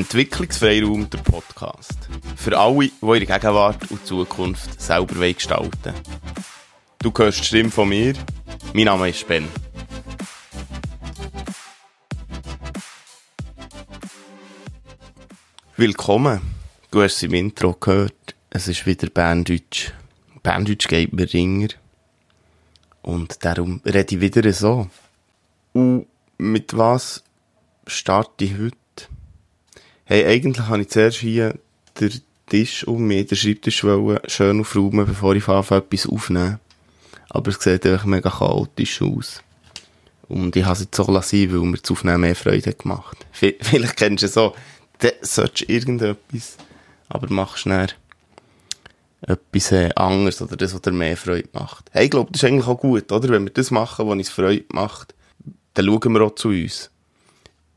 Entwicklungsfreiraum, der Podcast. Für alle, die ihre Gegenwart und Zukunft selber gestalten wollen. Du hörst die Stimme von mir. Mein Name ist Ben. Willkommen. Du hast es im Intro gehört. Es ist wieder Berndeutsch. Berndeutsch geht mir ringer. Und darum rede ich wieder so. Und mit was starte ich heute? Hey, eigentlich habe ich zuerst hier den Tisch um mich, den Schreibtisch wollen, schön aufräumen, bevor ich anfange, etwas aufnehmen. Aber es sieht einfach mega chaotisch aus. Und ich habe es jetzt so lassen, weil mir das Aufnehmen mehr Freude gemacht Vielleicht kennst du es so, dann solltest du irgendetwas, aber machst schnell etwas äh, anderes oder das, was dir mehr Freude macht. Hey, ich glaube, das ist eigentlich auch gut, oder? Wenn wir das machen, was uns Freude macht, dann schauen wir auch zu uns.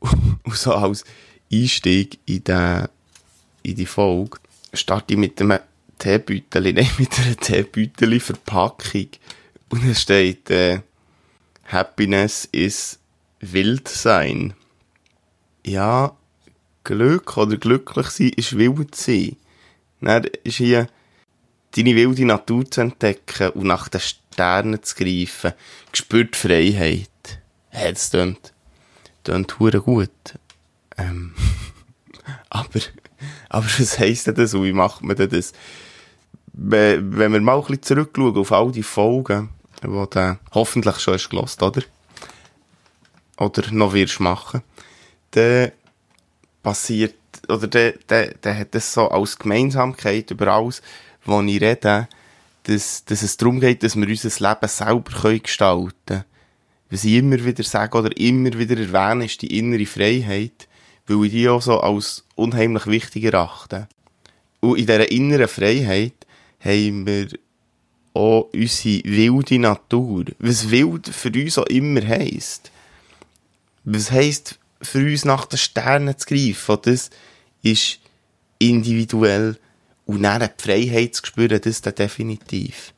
Und so als Einstieg in, den, in die Folge starte ich mit einem Teebeutel, nein, mit einer Teebeutel-Verpackung. Und es steht, äh, Happiness ist wild sein. Ja, Glück oder glücklich sein ist wild sein. Dann ist hier deine wilde Natur zu entdecken und nach den Sternen zu greifen. Gespürt Freiheit. Das tönt, tönt gut. Ähm, aber, aber was heisst denn das und wie macht man denn das? Wenn wir mal ein bisschen zurückschauen auf all die Folgen, die du hoffentlich schon hast gelost, oder? Oder noch wirst machen, dann passiert, oder dann, dann, dann hat das so als Gemeinsamkeit über alles, wo ich rede, dass, dass es darum geht, dass wir unser Leben selber gestalten können. Was ich immer wieder sage oder immer wieder erwähne, ist die innere Freiheit weil ich die auch so als unheimlich wichtig erachte. Und in dieser inneren Freiheit haben wir auch unsere wilde Natur. Was wild für uns auch immer heisst. Was heisst für uns nach den Sternen zu greifen? Das ist individuell. Und dann die Freiheit zu spüren, das ist dann definitiv.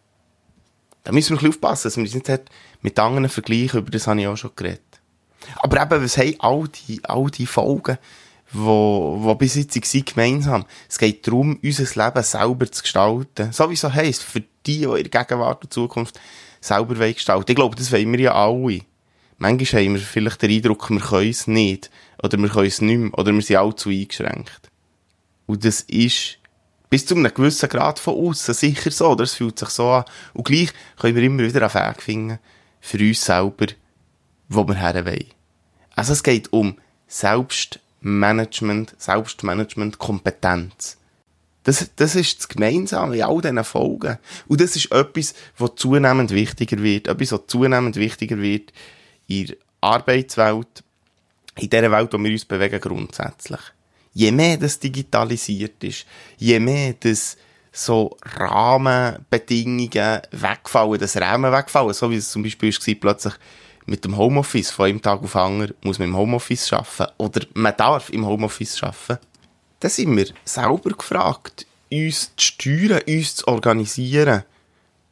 Da müssen wir ein bisschen aufpassen, dass wir uns nicht mit anderen vergleichen, über das habe ich auch schon geredet. Aber eben, was haben all die, all die Folgen, wo, wo bis jetzt waren, gemeinsam? Es geht darum, unser Leben selber zu gestalten. Sowieso heisst, für die, die der Gegenwart und Zukunft selber gestalten Ich glaube, das wollen wir ja alle. Manchmal haben wir vielleicht den Eindruck, wir können es nicht. Oder wir können es nicht mehr. Oder wir sind allzu eingeschränkt. Und das ist bis zu einem gewissen Grad von außen sicher so. Oder es fühlt sich so an. Und gleich können wir immer wieder einen Weg finden, für uns selber, wo wir her wollen. Also es geht um Selbstmanagement, Selbstmanagement, Kompetenz. Das, das ist das Gemeinsame in all diesen Folgen. Und das ist etwas, was zunehmend wichtiger wird. Etwas, was zunehmend wichtiger wird in der Arbeitswelt, in der Welt, wo wir uns bewegen grundsätzlich. Je mehr das digitalisiert ist, je mehr das so Rahmenbedingungen wegfallen, das Rahmen wegfallen, so wie es zum Beispiel war, plötzlich mit dem Homeoffice von einem Tag auf anderen muss man im Homeoffice arbeiten oder man darf im Homeoffice arbeiten. Da sind wir selber gefragt, uns zu steuern, uns zu organisieren.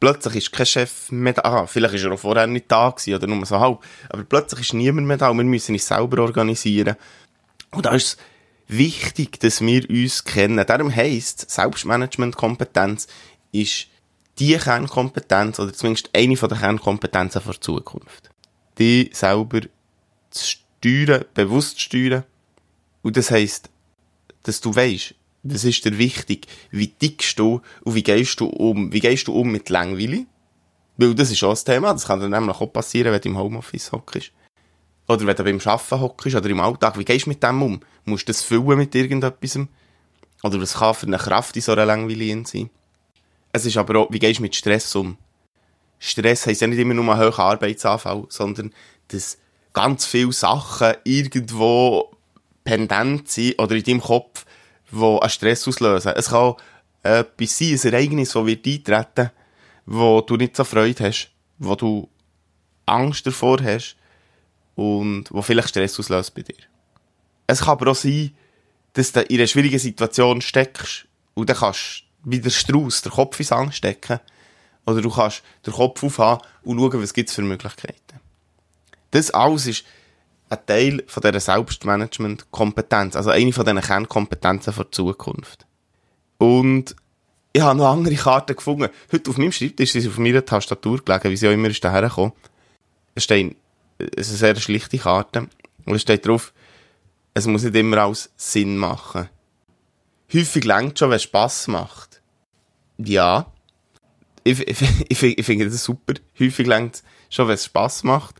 Plötzlich ist kein Chef mehr da. Ah, vielleicht ist er auch vorher nicht da gewesen, oder nur so halb. Aber plötzlich ist niemand mehr da und wir müssen uns selber organisieren. Und da ist es wichtig, dass wir uns kennen. Darum heisst Selbstmanagement-Kompetenz ist die Kernkompetenz oder zumindest eine der Kernkompetenzen der Zukunft dich selber zu steuern, bewusst zu steuern. Und das heisst, dass du weißt, das ist dir wichtig, wie tickst du und wie gehst du um, wie gehst du um mit Langweile? Weil das ist auch das Thema, das kann dir nämlich auch passieren, wenn du im Homeoffice hockst. Oder wenn du beim Arbeiten hockst oder im Alltag, wie gehst du mit dem um? Musst du das füllen mit irgendetwas? Oder was kann für eine Kraft in so einer Langweile sein? Es ist aber auch, wie gehst du mit Stress um? Stress heisst ja nicht immer nur ein hoher Arbeitsanfall, sondern dass ganz viele Sachen irgendwo pendent sind oder in deinem Kopf, die einen Stress auslösen. Es kann etwas sein, ein Ereignis, das wird eintreten, wo du nicht so Freude hast, wo du Angst davor hast und wo vielleicht Stress auslöst bei dir. Es kann aber auch sein, dass du in einer schwierigen Situation steckst und dann kannst du wie der Strauss den Kopf ins Angst stecken oder du kannst den Kopf aufhaben und schauen, was gibt es für Möglichkeiten. Das alles ist ein Teil von dieser Selbstmanagement-Kompetenz, also eine von diesen Kernkompetenzen für die Zukunft. Und ich habe noch andere Karten gefunden. Heute auf meinem Schreibtisch ist auf meiner Tastatur gelegen, wie sie auch immer ist daher gekommen. Es steht, es ist eine sehr schlichte Karte. Und es steht drauf, es muss nicht immer alles Sinn machen. Häufig längt schon, wenn es Spass macht. Ja. Ich, ich, ich, ich finde das super. Häufig längt schon, wenn es Spass macht.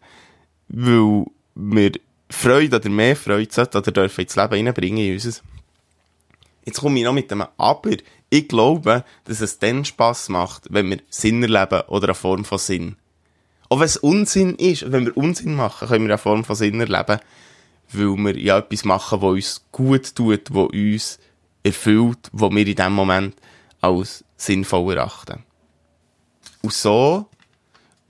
Weil wir Freude oder mehr Freude sollten oder dürfen ins Leben reinbringen in unseres. Jetzt komme ich noch mit dem Aber. Ich glaube, dass es dann Spass macht, wenn wir Sinn erleben oder eine Form von Sinn. Auch wenn es Unsinn ist, wenn wir Unsinn machen, können wir eine Form von Sinn erleben, weil wir ja etwas machen, was uns gut tut, was uns erfüllt, was wir in dem Moment als sinnvoll erachten. Und so,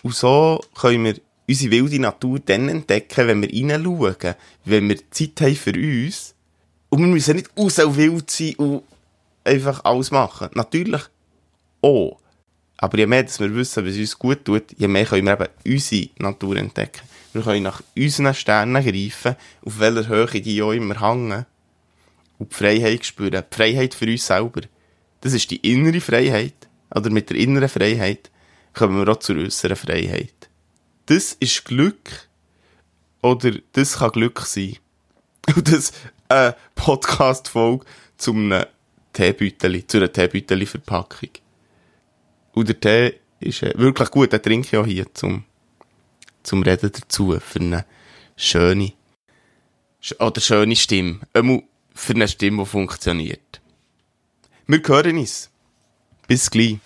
und so können wir unsere wilde Natur dann entdecken, wenn wir hineinschauen, wenn wir Zeit haben für uns. Und wir müssen nicht aus so wild sein und einfach alles machen. Natürlich auch. Aber je mehr dass wir wissen, was uns gut tut, je mehr können wir eben unsere Natur entdecken. Wir können nach unseren Sternen greifen, auf welcher Höhe die auch immer hängen. Und die Freiheit spüren. Die Freiheit für uns selber. Das ist die innere Freiheit. Oder mit der inneren Freiheit kommen wir auch zur äußeren Freiheit. Das ist Glück. Oder das kann Glück sein. Und das, äh, Podcast-Folge zum Teebüteli, zu einer Teebüteli-Verpackung. Und der Tee ist äh, wirklich gut, den trinke ich auch hier zum, zum Reden dazu, für eine schöne, oder schöne Stimme. Einmal für eine Stimme, die funktioniert. Wir hören uns. Bis gleich.